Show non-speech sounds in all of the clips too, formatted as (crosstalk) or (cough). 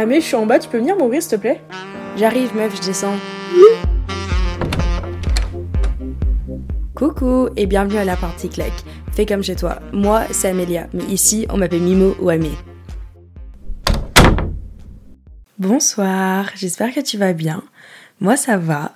Ah mais je suis en bas, tu peux venir m'ouvrir s'il te plaît? J'arrive meuf, je descends. Coucou et bienvenue à la partie claque. Fais comme chez toi. Moi, c'est Amélia, mais ici, on m'appelle Mimo ou Amé. Bonsoir, j'espère que tu vas bien. Moi, ça va.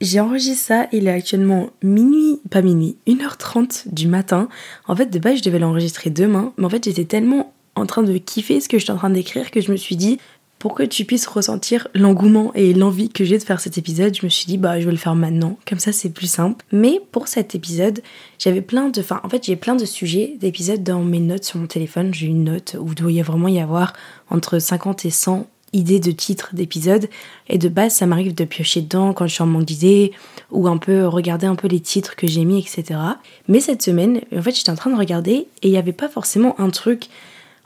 J'ai enregistré ça, il est actuellement minuit, pas minuit, 1h30 du matin. En fait, de base, je devais l'enregistrer demain, mais en fait, j'étais tellement en train de kiffer ce que j'étais en train d'écrire que je me suis dit, pour que tu puisses ressentir l'engouement et l'envie que j'ai de faire cet épisode, je me suis dit bah je vais le faire maintenant, comme ça c'est plus simple. Mais pour cet épisode, j'avais plein de, en fait j'ai plein de sujets d'épisodes dans mes notes sur mon téléphone. J'ai une note où il doit vraiment y avoir entre 50 et 100 idées de titres d'épisodes et de base ça m'arrive de piocher dedans quand je suis en manque d'idées ou un peu regarder un peu les titres que j'ai mis etc. Mais cette semaine en fait j'étais en train de regarder et il n'y avait pas forcément un truc.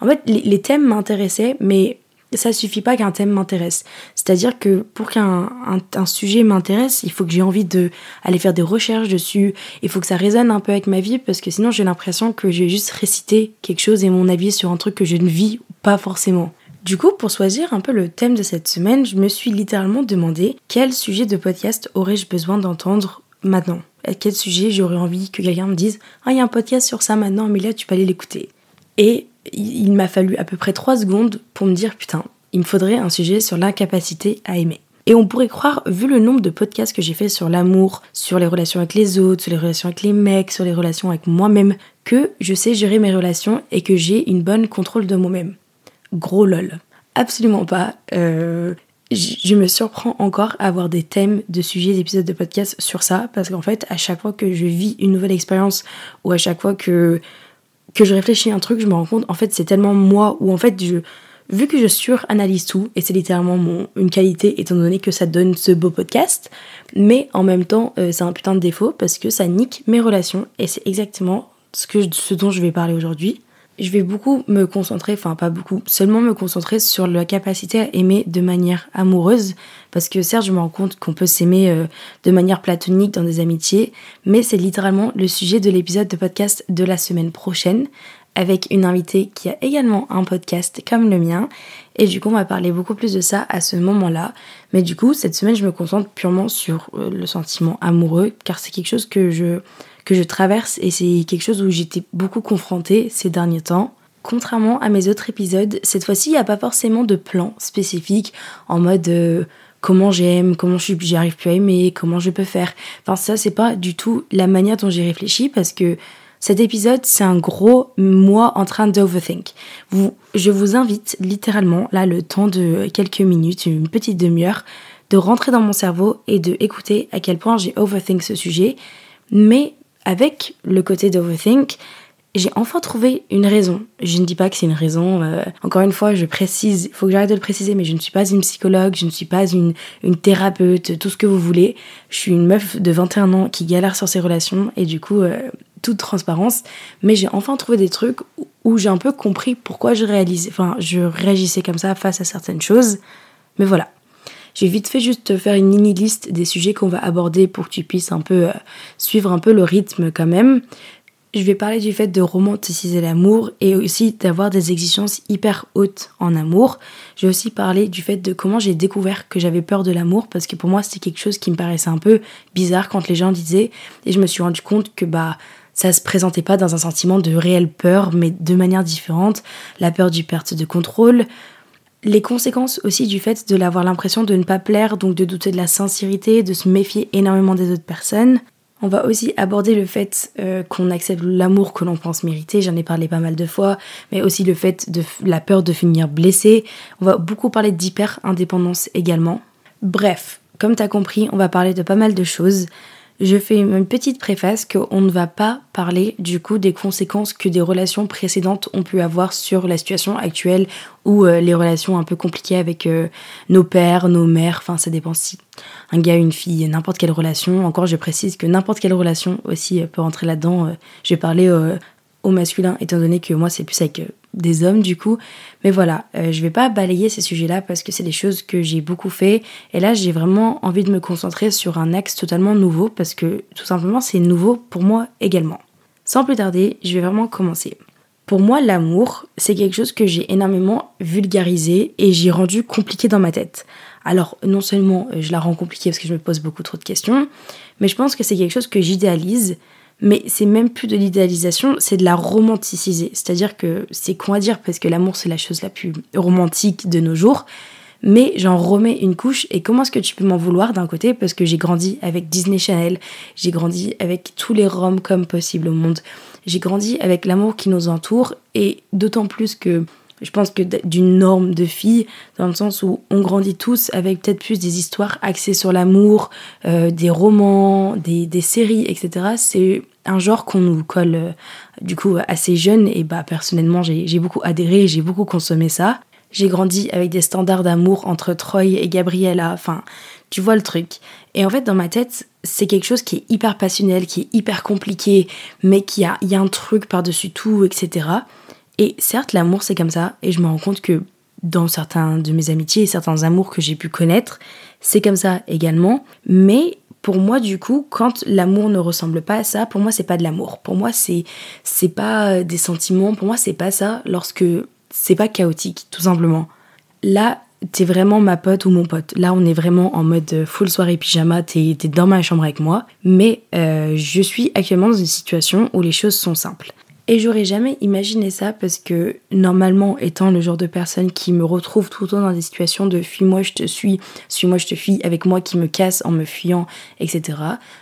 En fait les thèmes m'intéressaient mais ça suffit pas qu'un thème m'intéresse. C'est-à-dire que pour qu'un un, sujet m'intéresse, il faut que j'ai envie de aller faire des recherches dessus. Il faut que ça résonne un peu avec ma vie parce que sinon j'ai l'impression que j'ai juste récité quelque chose et mon avis sur un truc que je ne vis pas forcément. Du coup, pour choisir un peu le thème de cette semaine, je me suis littéralement demandé quel sujet de podcast aurais-je besoin d'entendre maintenant? À quel sujet j'aurais envie que quelqu'un me dise Ah, il y a un podcast sur ça maintenant, mais tu peux aller l'écouter. Et il m'a fallu à peu près 3 secondes pour me dire putain, il me faudrait un sujet sur l'incapacité à aimer. Et on pourrait croire, vu le nombre de podcasts que j'ai fait sur l'amour, sur les relations avec les autres, sur les relations avec les mecs, sur les relations avec moi-même, que je sais gérer mes relations et que j'ai une bonne contrôle de moi-même. Gros lol. Absolument pas. Euh, je me surprends encore à avoir des thèmes de sujets d'épisodes de podcast sur ça, parce qu'en fait, à chaque fois que je vis une nouvelle expérience, ou à chaque fois que que je réfléchis à un truc, je me rends compte, en fait, c'est tellement moi, ou en fait, vu que je suranalyse tout, et c'est littéralement mon, une qualité, étant donné que ça donne ce beau podcast, mais en même temps, euh, c'est un putain de défaut, parce que ça nique mes relations, et c'est exactement ce, que, ce dont je vais parler aujourd'hui je vais beaucoup me concentrer, enfin pas beaucoup, seulement me concentrer sur la capacité à aimer de manière amoureuse, parce que certes je me rends compte qu'on peut s'aimer euh, de manière platonique dans des amitiés, mais c'est littéralement le sujet de l'épisode de podcast de la semaine prochaine, avec une invitée qui a également un podcast comme le mien, et du coup on va parler beaucoup plus de ça à ce moment-là, mais du coup cette semaine je me concentre purement sur euh, le sentiment amoureux, car c'est quelque chose que je que je traverse et c'est quelque chose où j'étais beaucoup confrontée ces derniers temps. Contrairement à mes autres épisodes, cette fois-ci, il n'y a pas forcément de plan spécifique en mode euh, comment j'aime, comment j'y arrive plus à aimer, comment je peux faire. Enfin, ça, c'est pas du tout la manière dont j'ai réfléchi parce que cet épisode, c'est un gros moi en train d'overthink. Vous, je vous invite littéralement, là, le temps de quelques minutes, une petite demi-heure, de rentrer dans mon cerveau et de écouter à quel point j'ai overthink ce sujet. Mais avec le côté d'overthink, j'ai enfin trouvé une raison. Je ne dis pas que c'est une raison. Euh, encore une fois, je précise, il faut que j'arrête de le préciser, mais je ne suis pas une psychologue, je ne suis pas une, une thérapeute, tout ce que vous voulez. Je suis une meuf de 21 ans qui galère sur ses relations et du coup, euh, toute transparence. Mais j'ai enfin trouvé des trucs où j'ai un peu compris pourquoi je réalisais, je réagissais comme ça face à certaines choses. Mais voilà, j'ai vite fait juste faire une mini liste des sujets qu'on va aborder pour que tu puisses un peu euh, suivre un peu le rythme quand même. Je vais parler du fait de romanticiser l'amour et aussi d'avoir des exigences hyper hautes en amour. Je vais aussi parler du fait de comment j'ai découvert que j'avais peur de l'amour parce que pour moi c'était quelque chose qui me paraissait un peu bizarre quand les gens disaient et je me suis rendu compte que bah ça se présentait pas dans un sentiment de réelle peur mais de manière différente, la peur du perte de contrôle, les conséquences aussi du fait de l'avoir l'impression de ne pas plaire, donc de douter de la sincérité, de se méfier énormément des autres personnes. On va aussi aborder le fait euh, qu'on accepte l'amour que l'on pense mériter, j'en ai parlé pas mal de fois, mais aussi le fait de la peur de finir blessé. On va beaucoup parler d'hyper-indépendance également. Bref, comme t'as compris, on va parler de pas mal de choses je fais une petite préface qu'on ne va pas parler du coup des conséquences que des relations précédentes ont pu avoir sur la situation actuelle ou euh, les relations un peu compliquées avec euh, nos pères, nos mères, enfin ça dépend si un gars, une fille, n'importe quelle relation. Encore je précise que n'importe quelle relation aussi euh, peut rentrer là-dedans. je vais parler au masculin étant donné que moi c'est plus avec des hommes du coup. Mais voilà, euh, je vais pas balayer ces sujets-là parce que c'est des choses que j'ai beaucoup fait. Et là, j'ai vraiment envie de me concentrer sur un axe totalement nouveau parce que tout simplement, c'est nouveau pour moi également. Sans plus tarder, je vais vraiment commencer. pour moi, l'amour, c'est quelque chose que j'ai énormément vulgarisé et j'ai rendu compliqué dans ma tête. Alors, non seulement euh, je la rends compliquée parce que je me pose beaucoup trop de questions, mais je pense que c'est quelque chose que j'idéalise, mais c'est même plus de l'idéalisation, c'est de la romanticiser. C'est-à-dire que c'est con à dire parce que l'amour, c'est la chose la plus romantique de nos jours, mais j'en remets une couche et comment est-ce que tu peux m'en vouloir d'un côté parce que j'ai grandi avec Disney Channel, j'ai grandi avec tous les rom comme possibles au monde j'ai grandi avec l'amour qui nous entoure et d'autant plus que je pense que d'une norme de fille, dans le sens où on grandit tous avec peut-être plus des histoires axées sur l'amour, euh, des romans, des, des, séries, etc. C'est un genre qu'on nous colle euh, du coup assez jeune et bah personnellement j'ai beaucoup adhéré, j'ai beaucoup consommé ça. J'ai grandi avec des standards d'amour entre Troy et Gabriella, enfin tu vois le truc. Et en fait dans ma tête c'est quelque chose qui est hyper passionnel, qui est hyper compliqué, mais qui a, y a un truc par-dessus tout, etc. Et certes, l'amour, c'est comme ça, et je me rends compte que dans certains de mes amitiés et certains amours que j'ai pu connaître, c'est comme ça également. Mais pour moi, du coup, quand l'amour ne ressemble pas à ça, pour moi, c'est pas de l'amour. Pour moi, c'est c'est pas des sentiments. Pour moi, c'est pas ça lorsque c'est pas chaotique, tout simplement. Là, t'es vraiment ma pote ou mon pote. Là, on est vraiment en mode full soirée pyjama, t'es es dans ma chambre avec moi. Mais euh, je suis actuellement dans une situation où les choses sont simples. Et j'aurais jamais imaginé ça parce que normalement, étant le genre de personne qui me retrouve tout le temps dans des situations de fuis-moi, je te suis, suis-moi, je te fuis, avec moi qui me casse en me fuyant, etc.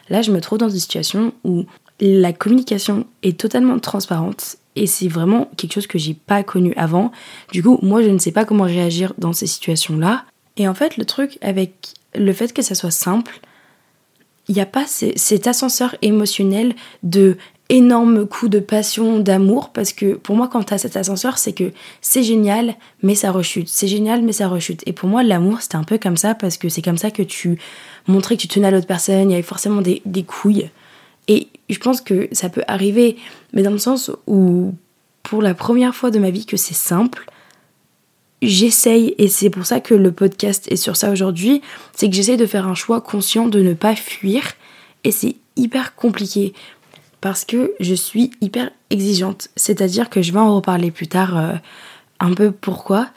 Là, je me trouve dans une situation où la communication est totalement transparente et c'est vraiment quelque chose que j'ai pas connu avant. Du coup, moi je ne sais pas comment réagir dans ces situations-là. Et en fait, le truc avec le fait que ça soit simple, il n'y a pas cet ascenseur émotionnel de énormes coups de passion, d'amour, parce que pour moi, quand tu as cet ascenseur, c'est que c'est génial, mais ça rechute. C'est génial, mais ça rechute. Et pour moi, l'amour, c'était un peu comme ça, parce que c'est comme ça que tu montrais que tu tenais à l'autre personne, il y avait forcément des, des couilles. Et je pense que ça peut arriver, mais dans le sens où pour la première fois de ma vie que c'est simple, j'essaye, et c'est pour ça que le podcast est sur ça aujourd'hui, c'est que j'essaye de faire un choix conscient de ne pas fuir, et c'est hyper compliqué parce que je suis hyper exigeante. C'est-à-dire que je vais en reparler plus tard euh, un peu pourquoi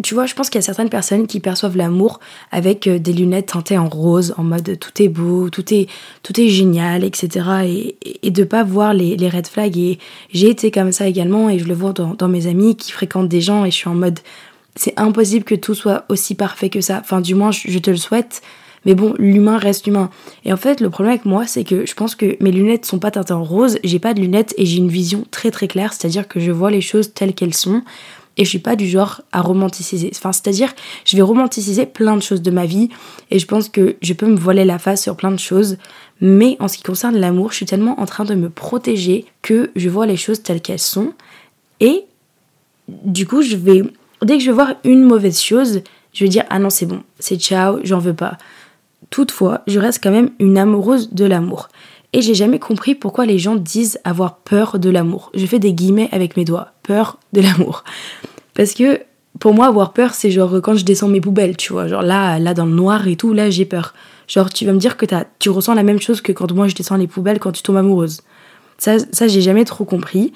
tu vois, je pense qu'il y a certaines personnes qui perçoivent l'amour avec euh, des lunettes teintées en rose, en mode tout est beau, tout est, tout est génial, etc. Et, de pas voir les, red flags. Et j'ai été comme ça également, et je le vois dans, dans mes amis qui fréquentent des gens, et je suis en mode c'est impossible que tout soit aussi parfait que ça. Enfin, du moins, je, te le souhaite. Mais bon, l'humain reste humain. Et en fait, le problème avec moi, c'est que je pense que mes lunettes sont pas teintées en rose, j'ai pas de lunettes et j'ai une vision très très claire, c'est-à-dire que je vois les choses telles qu'elles sont et je suis pas du genre à romanticiser. Enfin, c'est-à-dire, je vais romanticiser plein de choses de ma vie et je pense que je peux me voiler la face sur plein de choses. Mais en ce qui concerne l'amour, je suis tellement en train de me protéger que je vois les choses telles qu'elles sont. Et du coup, je vais, dès que je vais voir une mauvaise chose, je vais dire ah non c'est bon, c'est ciao, j'en veux pas. Toutefois, je reste quand même une amoureuse de l'amour. Et j'ai jamais compris pourquoi les gens disent avoir peur de l'amour. Je fais des guillemets avec mes doigts. Peur de l'amour. Parce que pour moi, avoir peur, c'est genre quand je descends mes poubelles, tu vois. Genre là, là dans le noir et tout, là j'ai peur. Genre tu vas me dire que as, tu ressens la même chose que quand moi je descends les poubelles quand tu tombes amoureuse. Ça, ça j'ai jamais trop compris.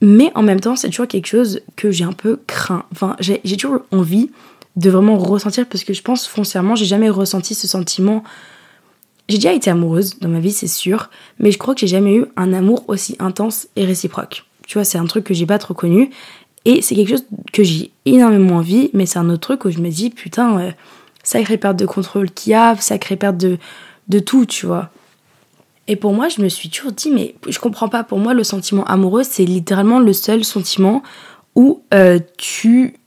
Mais en même temps, c'est toujours quelque chose que j'ai un peu craint. Enfin, j'ai toujours envie de vraiment ressentir parce que je pense foncièrement, j'ai jamais ressenti ce sentiment j'ai déjà été amoureuse dans ma vie, c'est sûr, mais je crois que j'ai jamais eu un amour aussi intense et réciproque. Tu vois, c'est un truc que j'ai pas trop connu et c'est quelque chose que j'ai énormément envie, mais c'est un autre truc où je me dis putain, euh, sacrée perte de contrôle qu'il y a, sacrée perte de, de tout, tu vois. Et pour moi, je me suis toujours dit, mais je comprends pas, pour moi, le sentiment amoureux, c'est littéralement le seul sentiment où euh, tu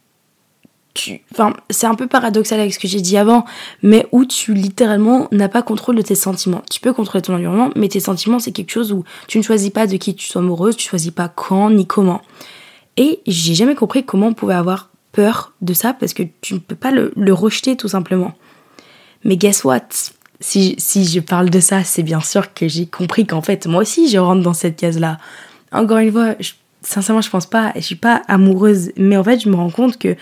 c'est un peu paradoxal avec ce que j'ai dit avant, mais où tu littéralement n'as pas contrôle de tes sentiments. Tu peux contrôler ton environnement, mais tes sentiments, c'est quelque chose où tu ne choisis pas de qui tu sois amoureuse, tu choisis pas quand ni comment. Et j'ai jamais compris comment on pouvait avoir peur de ça parce que tu ne peux pas le, rejeter tout simplement. Mais guess what? Si, je parle de ça, c'est bien sûr que j'ai compris qu'en fait, moi aussi, je rentre dans cette case-là. Encore une fois, sincèrement, je pense pas, je suis pas amoureuse, mais en fait, je me rends compte que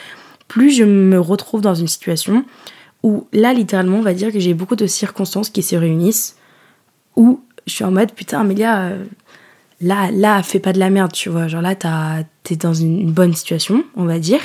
plus je me retrouve dans une situation où là, littéralement, on va dire que j'ai beaucoup de circonstances qui se réunissent, où je suis en mode putain, Amélia, euh, là, là, fais pas de la merde, tu vois. Genre là, t'es dans une, bonne situation, on va dire.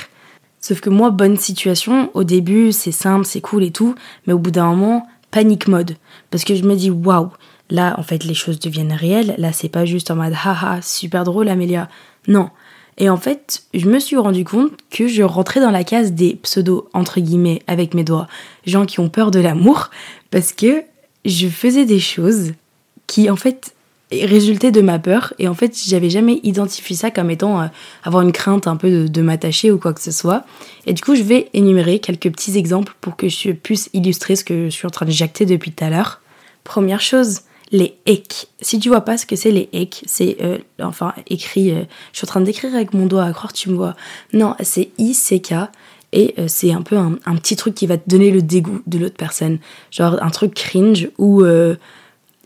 Sauf que moi, bonne situation, au début, c'est simple, c'est cool et tout, mais au bout d'un moment, panique mode. Parce que je me dis, waouh, là, en fait, les choses deviennent réelles. Là, c'est pas juste en mode, haha, super drôle, Amélia. Non. Et en fait, je me suis rendu compte que je rentrais dans la case des pseudo, entre guillemets, avec mes doigts, gens qui ont peur de l'amour, parce que je faisais des choses qui, en fait, résultait de ma peur. Et en fait, j'avais jamais identifié ça comme étant euh, avoir une crainte un peu de, m'attacher ou quoi que ce soit. Et du coup, je vais énumérer quelques petits exemples pour que je puisse illustrer ce que je suis en train de jacter depuis tout à l'heure. Première chose, les EC. Si tu vois pas ce que c'est les EC, c'est euh, enfin écrit. Euh, je suis en train d'écrire avec mon doigt, à croire tu me vois. Non, c'est I-C-K. Et c'est un peu un, petit truc qui va te donner le dégoût de l'autre personne. Genre un truc cringe ou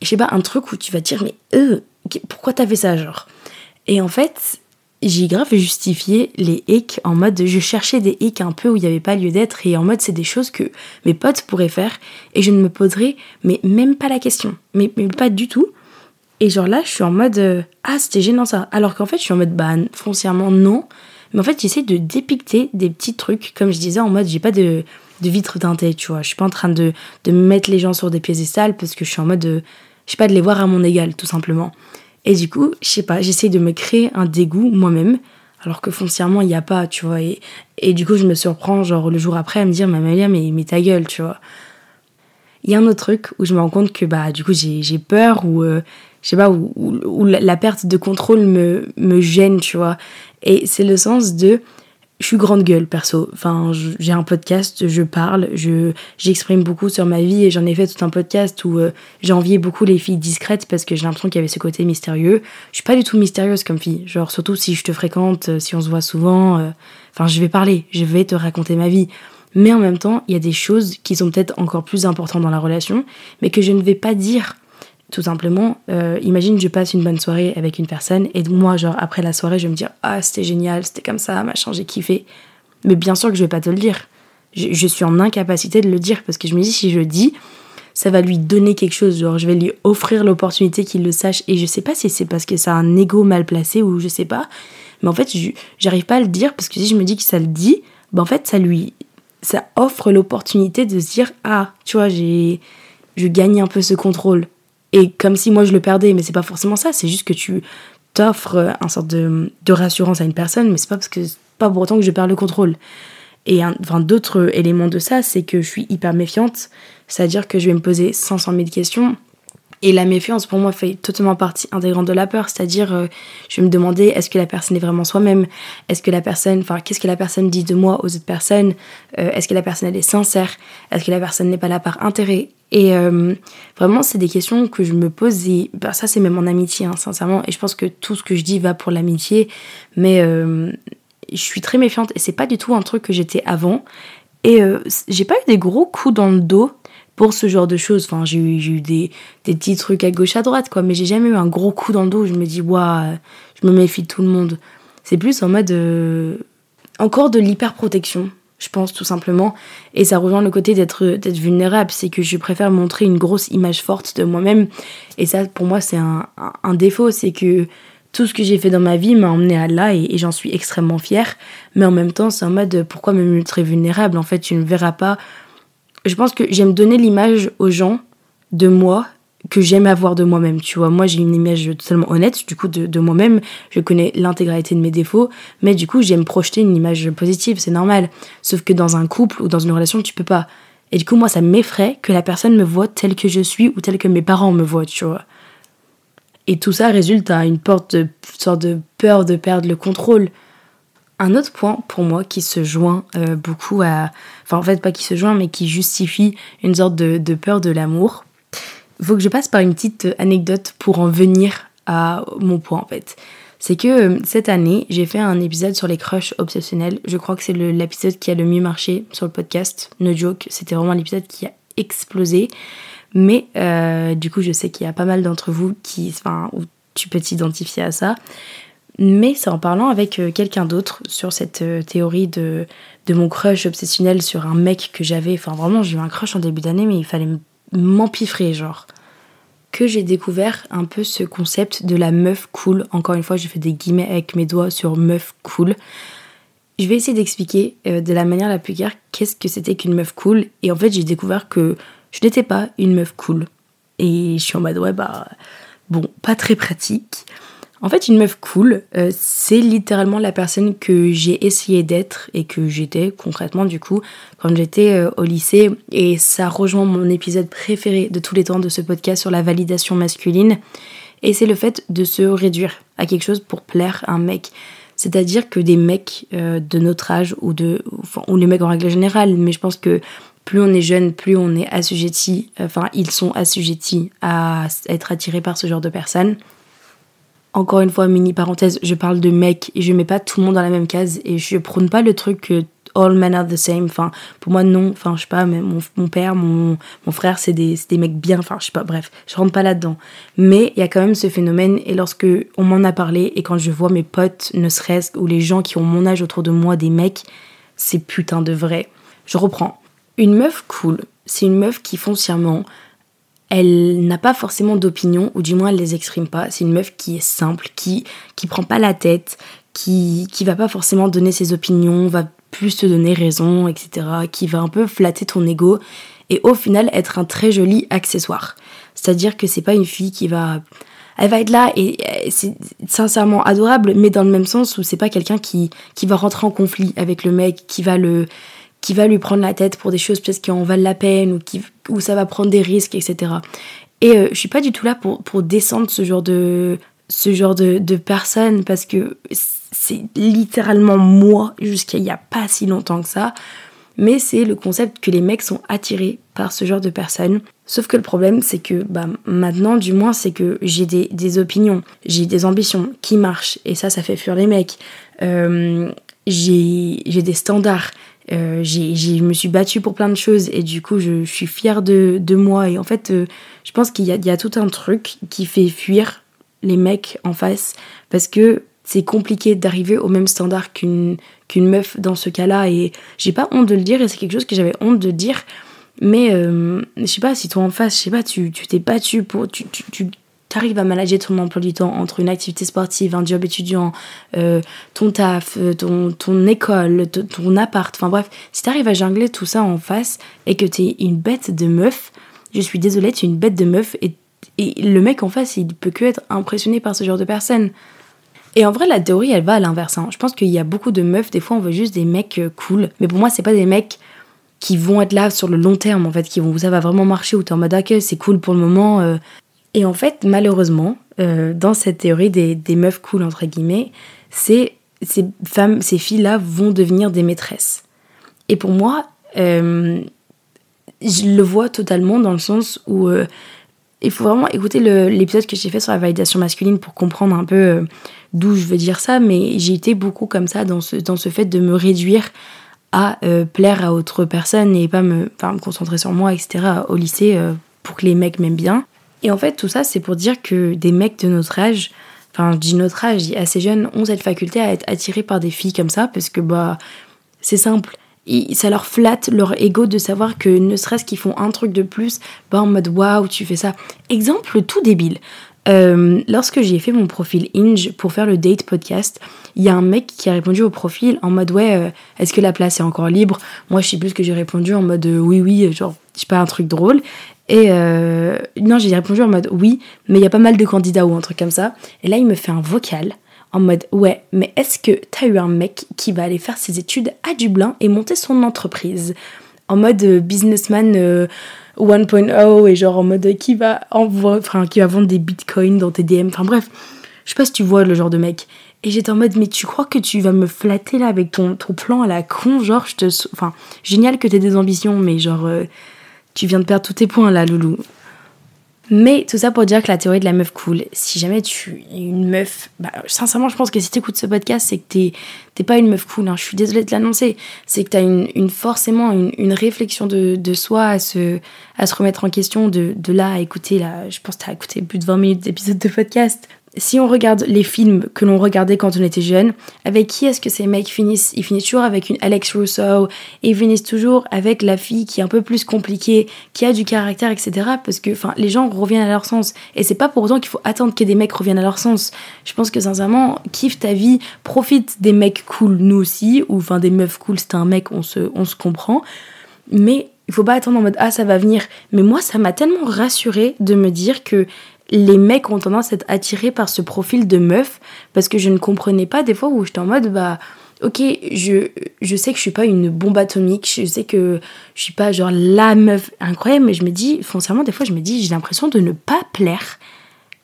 je sais pas, un truc où tu vas te dire, mais euh, pourquoi t'as fait ça, genre? Et en fait, j'ai grave justifié les hicks en mode je cherchais des hicks un peu où il n'y avait pas lieu d'être et en mode c'est des choses que mes potes pourraient faire et je ne me poserais mais même pas la question, mais, mais pas du tout. Et genre là, je suis en mode ah, c'était gênant ça. Alors qu'en fait, je suis en mode bah, foncièrement non. Mais en fait, j'essaie de dépicter des petits trucs, comme je disais, en mode j'ai pas de, de vitre teintée, tu vois. Je suis pas en train de, de mettre les gens sur des piédestals parce que je suis en mode. De, je sais pas, de les voir à mon égal, tout simplement. Et du coup, je sais pas, j'essaye de me créer un dégoût moi-même, alors que foncièrement, il n'y a pas, tu vois. Et, et, du coup, je me surprends, genre, le jour après, à me dire, mais Amélia, mais, mais ta gueule, tu vois. Il y a un autre truc où je me rends compte que, bah, du coup, j'ai peur ou, euh, je sais pas, où, où, la perte de contrôle me, me gêne, tu vois. Et c'est le sens de, je suis grande gueule perso. Enfin, j'ai un podcast, je parle, je j'exprime beaucoup sur ma vie et j'en ai fait tout un podcast où euh, j'enviais beaucoup les filles discrètes parce que j'ai l'impression qu'il y avait ce côté mystérieux. Je suis pas du tout mystérieuse comme fille. Genre surtout si je te fréquente, euh, si on se voit souvent, euh, enfin je vais parler, je vais te raconter ma vie. Mais en même temps, il y a des choses qui sont peut-être encore plus importantes dans la relation, mais que je ne vais pas dire tout simplement, euh, imagine je passe une bonne soirée avec une personne et moi, genre après la soirée, je vais me dire ah c'était génial, c'était comme ça, machin, j'ai kiffé. Mais bien sûr que je vais pas te le dire. Je, suis en incapacité de le dire parce que je me dis si je dis, ça va lui donner quelque chose, genre je vais lui offrir l'opportunité qu'il le sache et je sais pas si c'est parce que ça a un ego mal placé ou je sais pas, mais en fait j'arrive pas à le dire parce que si je me dis que ça le dit, ben en fait ça lui ça offre l'opportunité de se dire ah tu vois j'ai je gagne un peu ce contrôle et comme si moi je le perdais, mais c'est pas forcément ça, c'est juste que tu t'offres un sorte de, de, rassurance à une personne, mais c'est pas parce que pas pour autant que je perds le contrôle. Et enfin, d'autres éléments de ça, c'est que je suis hyper méfiante, c'est-à-dire que je vais me poser 500 000 questions et la méfiance, pour moi, fait totalement partie intégrante de la peur. C'est-à-dire, euh, je vais me demander, est-ce que la personne est vraiment soi-même? Est-ce que la personne, enfin, qu'est-ce que la personne dit de moi aux autres personnes? Euh, Est-ce que la personne, elle est sincère? Est-ce que la personne n'est pas là par intérêt? Et euh, vraiment, c'est des questions que je me pose. Et bah, ça, c'est même en amitié, hein, sincèrement. Et je pense que tout ce que je dis va pour l'amitié. Mais je suis très méfiante. Et c'est pas du tout un truc que j'étais avant. Et j'ai pas eu des gros coups dans le dos pour ce genre de choses. Enfin, j'ai eu, des, des, petits trucs à gauche, à droite, quoi, mais j'ai jamais eu un gros coup dans le dos je me dis, waouh, je me méfie de tout le monde. C'est plus en mode. Euh, encore de l'hyper-protection, je pense, tout simplement. Et ça rejoint le côté d'être vulnérable, c'est que je préfère montrer une grosse image forte de moi-même. Et ça, pour moi, c'est un, un, défaut, c'est que tout ce que j'ai fait dans ma vie m'a emmené à là et, et j'en suis extrêmement fière. Mais en même temps, c'est en mode pourquoi me montrer vulnérable? En fait, tu ne verras pas je pense que j'aime donner l'image aux gens de moi que j'aime avoir de moi-même, tu vois. Moi, j'ai une image totalement honnête, du coup, de, moi-même. Je connais l'intégralité de mes défauts, mais du coup, j'aime projeter une image positive, c'est normal. Sauf que dans un couple ou dans une relation, tu peux pas. Et du coup, moi, ça m'effraie que la personne me voit telle que je suis ou telle que mes parents me voient, tu vois. Et tout ça résulte à une sorte de peur de perdre le contrôle. Un autre point pour moi qui se joint euh, beaucoup à... Enfin en fait pas qui se joint mais qui justifie une sorte de, peur de l'amour. Faut que je passe par une petite anecdote pour en venir à mon point en fait. C'est que euh, cette année j'ai fait un épisode sur les crushs obsessionnels. Je crois que c'est l'épisode qui a le mieux marché sur le podcast. No joke, c'était vraiment l'épisode qui a explosé. Mais euh, du coup je sais qu'il y a pas mal d'entre vous qui... Enfin, tu peux t'identifier à ça mais c'est en parlant avec euh, quelqu'un d'autre sur cette euh, théorie de, de mon crush obsessionnel sur un mec que j'avais. Enfin, vraiment, j'ai eu un crush en début d'année, mais il fallait m'empiffrer, genre. que j'ai découvert un peu ce concept de la meuf cool. Encore une fois, je fais des guillemets avec mes doigts sur meuf cool. Je vais essayer d'expliquer euh, de la manière la plus claire qu'est-ce que c'était qu'une meuf cool. Et en fait, j'ai découvert que je n'étais pas une meuf cool. Et je suis en mode, ouais, bah, bon, pas très pratique. En fait, une meuf cool, euh, c'est littéralement la personne que j'ai essayé d'être et que j'étais concrètement du coup quand j'étais euh, au lycée. Et ça rejoint mon épisode préféré de tous les temps de ce podcast sur la validation masculine. Et c'est le fait de se réduire à quelque chose pour plaire à un mec. C'est-à-dire que des mecs euh, de notre âge ou de, ou les mecs en règle générale, mais je pense que plus on est jeune, plus on est assujetti, enfin ils sont assujettis à être attirés par ce genre de personnes. Encore une fois, mini parenthèse, je parle de mecs et je mets pas tout le monde dans la même case et je prône pas le truc que all men are the same. Enfin, pour moi, non. Enfin, je sais pas, mais mon, père, mon, mon frère, c'est des, des, mecs bien. Enfin, je sais pas, bref, je rentre pas là-dedans. Mais il y a quand même ce phénomène et lorsque on m'en a parlé et quand je vois mes potes, ne serait-ce ou les gens qui ont mon âge autour de moi, des mecs, c'est putain de vrai. Je reprends. Une meuf cool, c'est une meuf qui foncièrement elle n'a pas forcément d'opinion, ou du moins elle les exprime pas. C'est une meuf qui est simple, qui, qui prend pas la tête, qui, qui va pas forcément donner ses opinions, va plus te donner raison, etc. Qui va un peu flatter ton ego et au final être un très joli accessoire. C'est-à-dire que c'est pas une fille qui va. Elle va être là et c'est sincèrement adorable, mais dans le même sens où c'est pas quelqu'un qui, qui va rentrer en conflit avec le mec, qui va le qui va lui prendre la tête pour des choses peut-être qui en valent la peine ou qui, où ça va prendre des risques, etc. Et euh, je suis pas du tout là pour, pour descendre ce genre de ce genre de, de personnes parce que c'est littéralement moi jusqu'à il y a pas si longtemps que ça. Mais c'est le concept que les mecs sont attirés par ce genre de personnes. Sauf que le problème, c'est que bah, maintenant, du moins, c'est que j'ai des, des, opinions, j'ai des ambitions qui marchent, et ça, ça fait fuir les mecs. Euh, j'ai des standards, euh, je me suis battue pour plein de choses et du coup je, suis fière de, de, moi. Et en fait euh, je pense qu'il y, a, tout un truc qui fait fuir les mecs en face parce que c'est compliqué d'arriver au même standard qu'une qu'une meuf dans ce cas-là. Et j'ai pas honte de le dire et c'est quelque chose que j'avais honte de dire. Mais euh, je sais pas si toi en face je sais pas tu t'es battu pour tu, tu t'arrives à manager ton emploi du temps entre une activité sportive, un job étudiant, euh, ton taf, euh, ton, ton école, ton, appart, enfin bref, si t'arrives à jongler tout ça en face et que t'es une bête de meuf, je suis désolée, tu es une bête de meuf et, et le mec en face, il peut que être impressionné par ce genre de personne. Et en vrai, la théorie, elle va à l'inverse. Hein. Je pense qu'il y a beaucoup de meufs, des fois, on veut juste des mecs euh, cool. Mais pour moi, c'est pas des mecs qui vont être là sur le long terme, en fait, qui vont, ça va vraiment marcher, ou t'es en mode, ok, c'est cool pour le moment, et en fait, malheureusement, euh, dans cette théorie des, des, meufs cool, entre guillemets, ces, ces femmes, ces filles-là vont devenir des maîtresses. Et pour moi, euh, je le vois totalement dans le sens où euh, il faut vraiment écouter l'épisode que j'ai fait sur la validation masculine pour comprendre un peu d'où je veux dire ça, mais j'ai été beaucoup comme ça dans ce, dans ce fait de me réduire à plaire à autre personne et pas me, me concentrer sur moi, etc. au lycée pour que les mecs m'aiment bien. Et en fait, tout ça, c'est pour dire que des mecs de notre âge, enfin, je dis notre âge, je dis assez jeunes, ont cette faculté à être attirés par des filles comme ça, parce que, bah, c'est simple. ça leur flatte leur ego de savoir que ne serait-ce qu'ils font un truc de plus, bah en mode waouh, tu fais ça. Exemple tout débile. Euh, lorsque j'ai fait mon profil Inge pour faire le date podcast, il y a un mec qui a répondu au profil en mode ouais, euh, est-ce que la place est encore libre? Moi, je sais plus que j'ai répondu en mode euh, oui, oui, genre, je sais pas, un truc drôle. Et euh, non, j'ai répondu en mode oui, mais il y a pas mal de candidats ou un truc comme ça. Et là, il me fait un vocal en mode ouais, mais est-ce que t'as eu un mec qui va aller faire ses études à Dublin et monter son entreprise? En mode euh, businessman 1.0 euh, et genre en mode qui va, enfin, qui va vendre des bitcoins dans tes DM. Enfin bref, je sais pas si tu vois le genre de mec. Et j'étais en mode, mais tu crois que tu vas me flatter là avec ton, ton plan à la con Genre, je te. Enfin, génial que t'aies des ambitions, mais genre, tu viens de perdre tous tes points là, loulou. Mais tout ça pour dire que la théorie de la meuf cool, si jamais tu es une meuf, bah, sincèrement, je pense que si tu écoutes ce podcast, c'est que t'es, pas une meuf cool. Hein. Je suis désolée de l'annoncer. C'est que t'as une, une forcément une, une réflexion de, de, soi à se, à se remettre en question, de, de là à écouter. Là, je pense que t'as écouté plus de 20 minutes d'épisode de podcast. Si on regarde les films que l'on regardait quand on était jeune, avec qui est-ce que ces mecs finissent? Ils finissent toujours avec une Alex Russo, et ils finissent toujours avec la fille qui est un peu plus compliquée, qui a du caractère, etc. Parce que enfin, les gens reviennent à leur sens. Et c'est pas pour autant qu'il faut attendre que des mecs reviennent à leur sens. Je pense que sincèrement, kiffe ta vie, profite des mecs cool, nous aussi, ou enfin des meufs cool, c'est un mec, on se, on se comprend. Mais il faut pas attendre en mode ah ça va venir. Mais moi ça m'a tellement rassuré de me dire que les mecs ont tendance à être attirés par ce profil de meuf parce que je ne comprenais pas des fois où j'étais en mode bah ok je, je sais que je suis pas une bombe atomique je sais que je suis pas genre la meuf incroyable mais je me dis foncièrement des fois je me dis j'ai l'impression de ne pas plaire.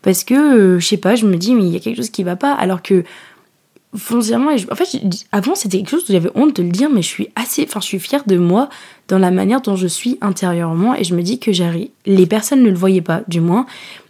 Parce que euh, je sais pas je me dis mais il y a quelque chose qui va pas alors que foncièrement en fait avant c'était quelque chose où j'avais honte de le dire mais je suis assez enfin je suis fière de moi dans la manière dont je suis intérieurement et je me dis que j'arrive les personnes ne le voyaient pas du moins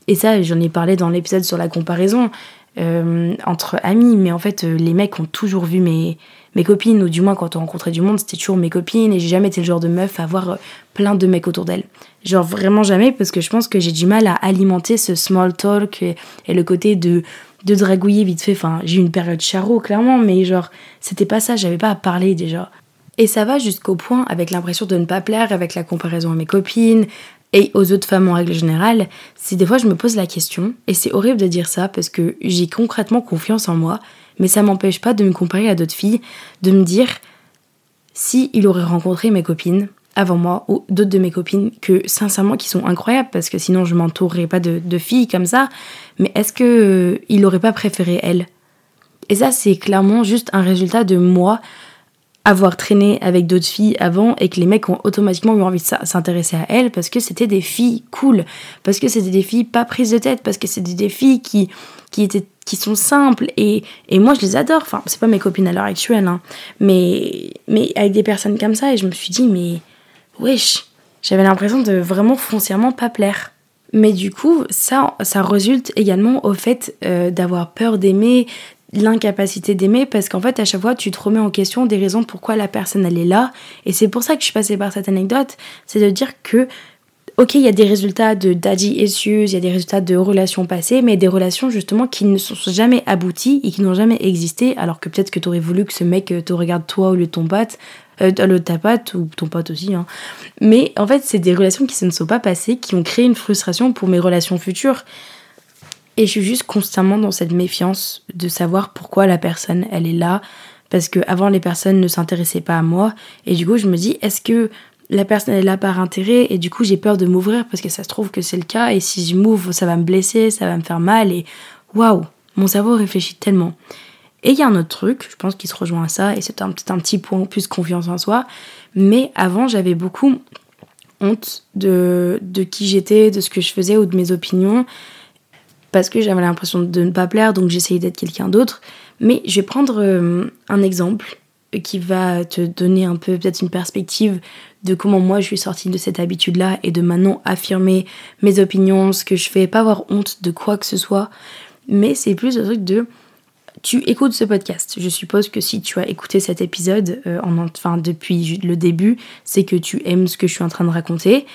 et ça, j'en ai parlé dans l'épisode sur la comparaison euh, entre amis, mais en fait, euh, les mecs ont toujours vu mes, mes copines, ou du moins quand on rencontrait du monde, c'était toujours mes copines, et j'ai jamais été le genre de meuf à avoir euh, plein de mecs autour d'elle. Genre vraiment jamais, parce que je pense que j'ai du mal à alimenter ce small talk et, le côté de, de dragouiller vite fait. Enfin, j'ai eu une période charo, clairement, mais genre, c'était pas ça, j'avais pas à parler déjà. Et ça va jusqu'au point, avec l'impression de ne pas plaire, avec la comparaison à mes copines, et aux autres femmes en règle générale, c'est des fois je me pose la question, et c'est horrible de dire ça parce que j'ai concrètement confiance en moi, mais ça m'empêche pas de me comparer à d'autres filles, de me dire si il aurait rencontré mes copines avant moi ou d'autres de mes copines que sincèrement qui sont incroyables parce que sinon je m'entourerais pas de, filles comme ça, mais est-ce que euh, il aurait pas préféré elle? Et ça c'est clairement juste un résultat de moi avoir traîné avec d'autres filles avant et que les mecs ont automatiquement eu envie de s'intéresser à elles parce que c'était des filles cool, parce que c'était des filles pas prises de tête, parce que c'était des filles qui, qui, étaient, qui sont simples et, et moi je les adore. Enfin, c'est pas mes copines à l'heure actuelle, hein, mais, mais avec des personnes comme ça et je me suis dit, mais wesh, j'avais l'impression de vraiment foncièrement pas plaire. Mais du coup, ça, ça résulte également au fait euh, d'avoir peur d'aimer, l'incapacité d'aimer parce qu'en fait à chaque fois tu te remets en question des raisons pourquoi la personne elle est là et c'est pour ça que je suis passée par cette anecdote c'est de dire que ok il y a des résultats de daddy issues il y a des résultats de relations passées mais des relations justement qui ne sont jamais abouties et qui n'ont jamais existé alors que peut-être que tu aurais voulu que ce mec te regarde toi au lieu de ton pote euh, le ou ton pote aussi hein. mais en fait c'est des relations qui se ne sont pas passées qui ont créé une frustration pour mes relations futures et je suis juste constamment dans cette méfiance de savoir pourquoi la personne, elle est là. Parce que avant les personnes ne s'intéressaient pas à moi. Et du coup, je me dis, est-ce que la personne est là par intérêt? Et du coup j'ai peur de m'ouvrir parce que ça se trouve que c'est le cas et si je m'ouvre ça va me blesser, ça va me faire mal et waouh, mon cerveau réfléchit tellement. Et il y a un autre truc, je pense qu'il se rejoint à ça et c'est un, un petit point plus confiance en soi, mais avant j'avais beaucoup honte de, de qui j'étais, de ce que je faisais ou de mes opinions parce que j'avais l'impression de ne pas plaire, donc j'essayais d'être quelqu'un d'autre. Mais je vais prendre euh, un exemple qui va te donner un peu peut-être une perspective de comment moi je suis sortie de cette habitude-là et de maintenant affirmer mes opinions, ce que je fais, pas avoir honte de quoi que ce soit. Mais c'est plus le truc de tu écoutes ce podcast. Je suppose que si tu as écouté cet épisode euh, en, enfin, depuis le début, c'est que tu aimes ce que je suis en train de raconter.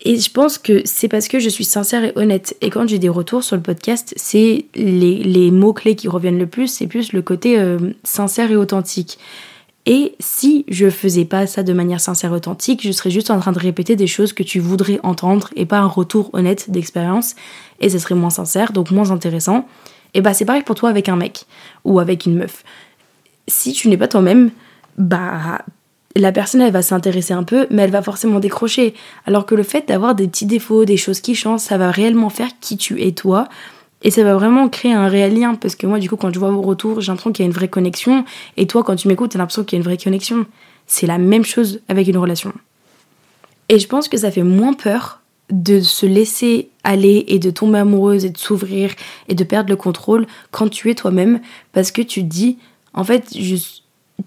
Et je pense que c'est parce que je suis sincère et honnête. Et quand j'ai des retours sur le podcast, c'est les, mots-clés qui reviennent le plus, c'est plus le côté euh, sincère et authentique. Et si je faisais pas ça de manière sincère et authentique, je serais juste en train de répéter des choses que tu voudrais entendre et pas un retour honnête d'expérience. Et ce serait moins sincère, donc moins intéressant. Et bah c'est pareil pour toi avec un mec ou avec une meuf. Si tu n'es pas toi-même, bah la personne elle va s'intéresser un peu, mais elle va forcément décrocher. Alors que le fait d'avoir des petits défauts, des choses qui changent, ça va réellement faire qui tu es toi. Et ça va vraiment créer un réel lien. Parce que moi, du coup, quand je vois vos retours, j'ai l'impression qu'il y a une vraie connexion. Et toi, quand tu m'écoutes, t'as l'impression qu'il y a une vraie connexion. C'est la même chose avec une relation. Et je pense que ça fait moins peur de se laisser aller et de tomber amoureuse et de s'ouvrir et de perdre le contrôle quand tu es toi-même. Parce que tu dis, en fait, je,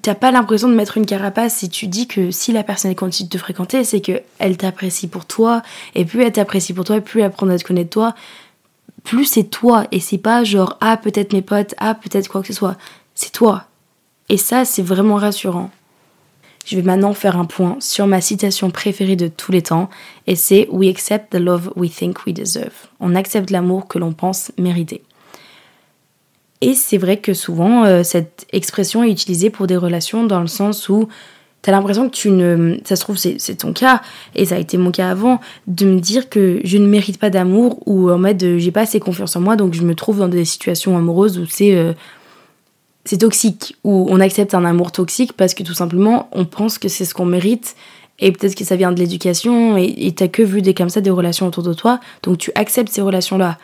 t'as pas l'impression de mettre une carapace si tu dis que si la personne continue de te fréquenter, c'est que elle t'apprécie pour toi, et plus elle t'apprécie pour toi, plus elle apprend à te connaître toi, plus c'est toi, et c'est pas genre ah peut-être mes potes, ah peut-être quoi que ce soit, c'est toi. Et ça c'est vraiment rassurant. Je vais maintenant faire un point sur ma citation préférée de tous les temps, et c'est We accept the love we think we deserve. On accepte l'amour que l'on pense mériter. Et c'est vrai que souvent, euh, cette expression est utilisée pour des relations dans le sens où t'as l'impression que tu ne. Ça se trouve, c'est ton cas, et ça a été mon cas avant, de me dire que je ne mérite pas d'amour ou en mode euh, j'ai pas assez confiance en moi, donc je me trouve dans des situations amoureuses où c'est. Euh, c'est toxique, où on accepte un amour toxique parce que tout simplement on pense que c'est ce qu'on mérite et peut-être que ça vient de l'éducation et t'as que vu des comme ça des relations autour de toi, donc tu acceptes ces relations-là.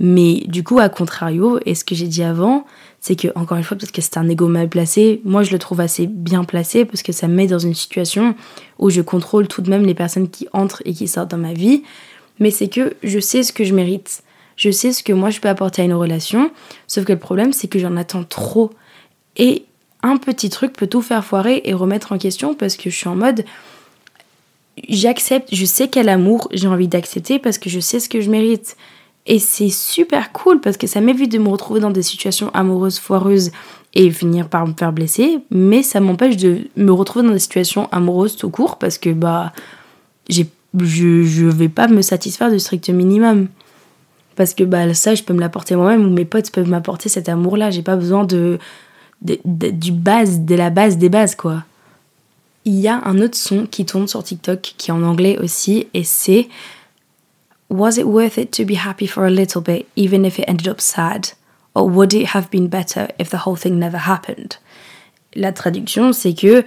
Mais du coup, à contrario, et ce que j'ai dit avant, c'est que, encore une fois, peut-être que c'est un ego mal placé. Moi, je le trouve assez bien placé parce que ça me met dans une situation où je contrôle tout de même les personnes qui entrent et qui sortent dans ma vie. Mais c'est que je sais ce que je mérite. Je sais ce que moi je peux apporter à une relation. Sauf que le problème, c'est que j'en attends trop. Et un petit truc peut tout faire foirer et remettre en question parce que je suis en mode j'accepte, je sais quel amour j'ai envie d'accepter parce que je sais ce que je mérite. Et c'est super cool parce que ça m'évite de me retrouver dans des situations amoureuses foireuses et finir par me faire blesser, mais ça m'empêche de me retrouver dans des situations amoureuses tout court parce que bah je, je vais pas me satisfaire du strict minimum. Parce que bah ça je peux me l'apporter moi-même ou mes potes peuvent m'apporter cet amour là, j'ai pas besoin de, de, du base de la base des bases quoi. Il y a un autre son qui tourne sur TikTok qui est en anglais aussi et c'est Was it worth it to be happy for a little bit, even if it ended up sad? Or would it have been better if the whole thing never happened? La traduction, c'est que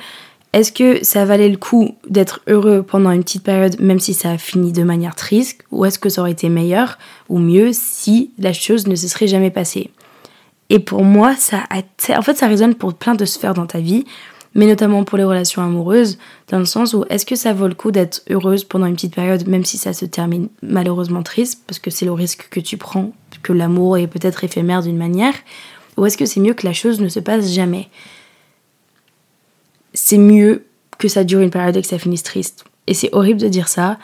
est-ce que ça valait le coup d'être heureux pendant une petite période, même si ça a fini de manière triste, ou est-ce que ça aurait été meilleur ou mieux si la chose ne se serait jamais passée? Et pour moi, ça a, en fait, ça résonne pour plein de sphères dans ta vie mais notamment pour les relations amoureuses, dans le sens où est-ce que ça vaut le coup d'être heureuse pendant une petite période, même si ça se termine malheureusement triste, parce que c'est le risque que tu prends, que l'amour est peut-être éphémère d'une manière, ou est-ce que c'est mieux que la chose ne se passe jamais? C'est mieux que ça dure une période et que ça finisse triste. Et c'est horrible de dire ça,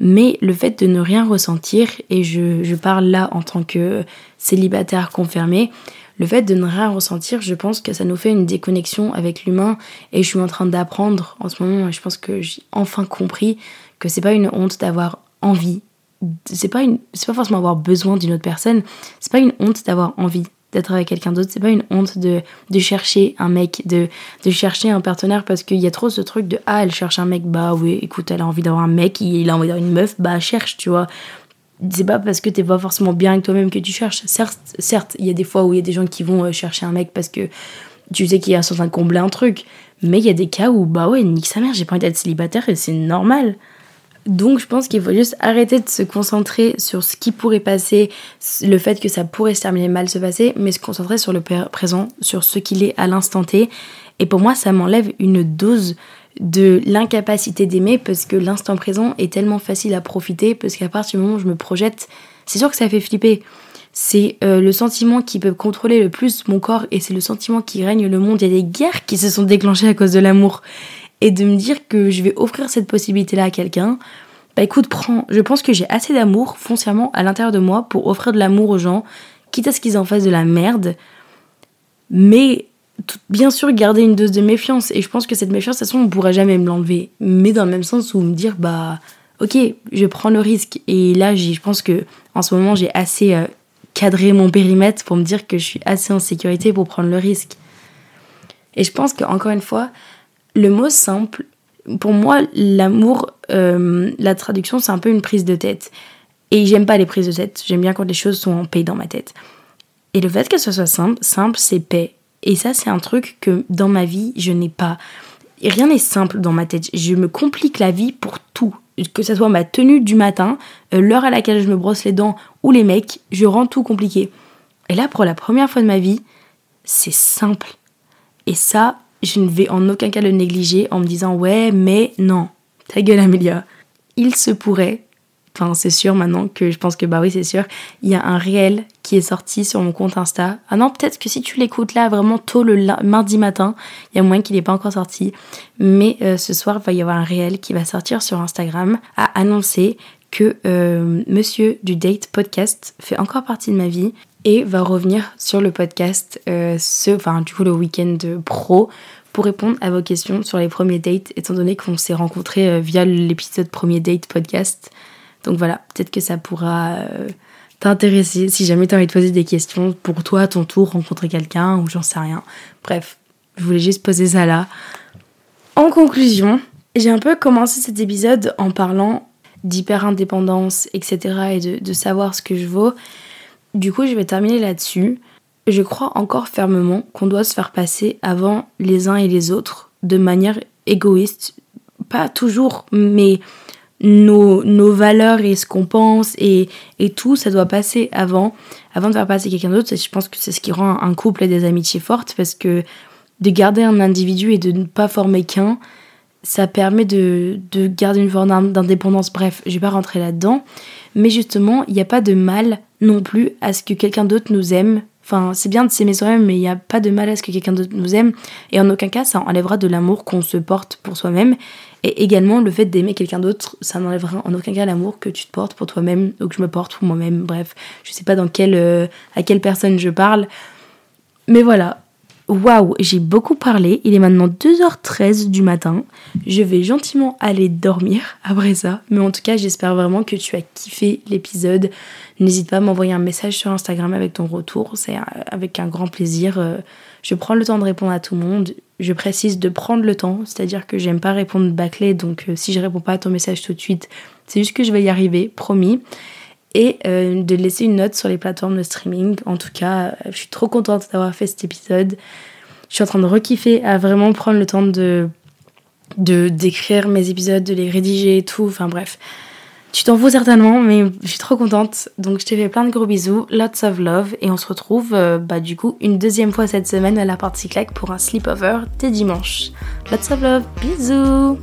mais le fait de ne rien ressentir, et je, je parle là en tant que célibataire confirmé, le fait de ne rien ressentir, je pense que ça nous fait une déconnexion avec l'humain et je suis en train d'apprendre en ce moment, je pense que j'ai enfin compris que c'est pas une honte d'avoir envie, c'est pas pas forcément avoir besoin d'une autre personne, c'est pas une honte d'avoir envie d'être avec quelqu'un d'autre, c'est pas une honte de, de chercher un mec, de, de chercher un partenaire parce qu'il y a trop ce truc de ah elle cherche un mec, bah oui écoute elle a envie d'avoir un mec, il a envie d'avoir une meuf, bah cherche tu vois c'est pas parce que t'es pas forcément bien avec toi-même que tu cherches. Certes, certes, il y a des fois où il y a des gens qui vont euh, chercher un mec parce que tu sais qu'il y a sans combler un truc. Mais il y a des cas où, bah ouais, nique sa mère, j'ai pas envie d'être célibataire et c'est normal. Donc je pense qu'il faut juste arrêter de se concentrer sur ce qui pourrait passer, le fait que ça pourrait se terminer mal se passer, mais se concentrer sur le présent, sur ce qu'il est à l'instant T. Et pour moi, ça m'enlève une dose de l'incapacité d'aimer parce que l'instant présent est tellement facile à profiter parce qu'à partir du moment où je me projette, c'est sûr que ça fait flipper. C'est euh, le sentiment qui peut contrôler le plus mon corps et c'est le sentiment qui règne le monde. Il y a des guerres qui se sont déclenchées à cause de l'amour. Et de me dire que je vais offrir cette possibilité-là à quelqu'un, bah écoute, prends. Je pense que j'ai assez d'amour foncièrement à l'intérieur de moi pour offrir de l'amour aux gens, quitte à ce qu'ils en fassent de la merde. Mais bien sûr garder une dose de méfiance et je pense que cette méfiance de toute façon on pourra jamais me l'enlever mais dans le même sens où me dire bah ok je prends le risque et là je pense que en ce moment j'ai assez euh, cadré mon périmètre pour me dire que je suis assez en sécurité pour prendre le risque et je pense qu'encore une fois le mot simple pour moi l'amour euh, la traduction c'est un peu une prise de tête et j'aime pas les prises de tête j'aime bien quand les choses sont en paix dans ma tête et le fait que ce soit simple simple c'est paix et ça, c'est un truc que dans ma vie, je n'ai pas. rien n'est simple dans ma tête. Je me complique la vie pour tout. Que ce soit ma tenue du matin, euh, l'heure à laquelle je me brosse les dents ou les mecs, je rends tout compliqué. Et là, pour la première fois de ma vie, c'est simple. Et ça, je ne vais en aucun cas le négliger en me disant ouais, mais non. Ta gueule, Amélia. Il se pourrait Enfin, c'est sûr maintenant que je pense que bah oui, c'est sûr. Il y a un réel qui est sorti sur mon compte Insta. Ah non, peut-être que si tu l'écoutes là vraiment tôt le mardi matin, il y a moins qu'il n'est pas encore sorti. Mais euh, ce soir, va y avoir un réel qui va sortir sur Instagram à annoncer que euh, Monsieur du Date Podcast fait encore partie de ma vie et va revenir sur le podcast euh, ce, enfin du coup le week-end pro pour répondre à vos questions sur les premiers dates, étant donné qu'on s'est rencontrés via l'épisode premier date podcast. Donc voilà, peut-être que ça pourra euh, t'intéresser, si jamais t'as envie de poser des questions pour toi à ton tour, rencontrer quelqu'un ou j'en sais rien. Bref, je voulais juste poser ça là. En conclusion, j'ai un peu commencé cet épisode en parlant d'hyper-indépendance, etc. et de, de savoir ce que je vaux. Du coup, je vais terminer là-dessus. Je crois encore fermement qu'on doit se faire passer avant les uns et les autres de manière égoïste. Pas toujours, mais nos, nos valeurs et ce qu'on pense et, et, tout, ça doit passer avant, avant de faire passer quelqu'un d'autre. Je pense que c'est ce qui rend un couple et des amitiés fortes parce que de garder un individu et de ne pas former qu'un, ça permet de, de, garder une forme d'indépendance. Bref, je vais pas rentrer là-dedans. Mais justement, il n'y a pas de mal non plus à ce que quelqu'un d'autre nous aime. Enfin, c'est bien de s'aimer soi-même, mais il n'y a pas de mal à ce que quelqu'un d'autre nous aime. Et en aucun cas, ça enlèvera de l'amour qu'on se porte pour soi-même. Et également, le fait d'aimer quelqu'un d'autre, ça n'enlèvera en aucun cas l'amour que tu te portes pour toi-même ou que je me porte pour moi-même. Bref, je sais pas dans euh, à quelle personne je parle. Mais voilà, Waouh, j'ai beaucoup parlé. Il est maintenant 2h13 du matin. Je vais gentiment aller dormir (laughs) après ça. Mais en tout cas, j'espère vraiment que tu as kiffé l'épisode. N'hésite pas à m'envoyer un message sur Instagram avec ton retour. C'est euh, avec un grand plaisir. Euh, je prends le temps de répondre à tout le monde. Je précise de prendre le temps, c'est-à-dire que j'aime pas répondre bâclé. Donc euh, si je réponds pas à ton message tout de suite, c'est juste que je vais y arriver, promis et de laisser une note sur les plateformes de streaming. En tout cas, je suis trop contente d'avoir fait cet épisode. Je suis en train de rekiffer à vraiment prendre le temps de de d'écrire mes épisodes, de les rédiger et tout. Enfin bref, tu t'en fous certainement, mais je suis trop contente. Donc je te fais plein de gros bisous, lots of love, et on se retrouve euh, bah du coup une deuxième fois cette semaine à la partie claque pour un sleepover dès dimanche. Lots of love, bisous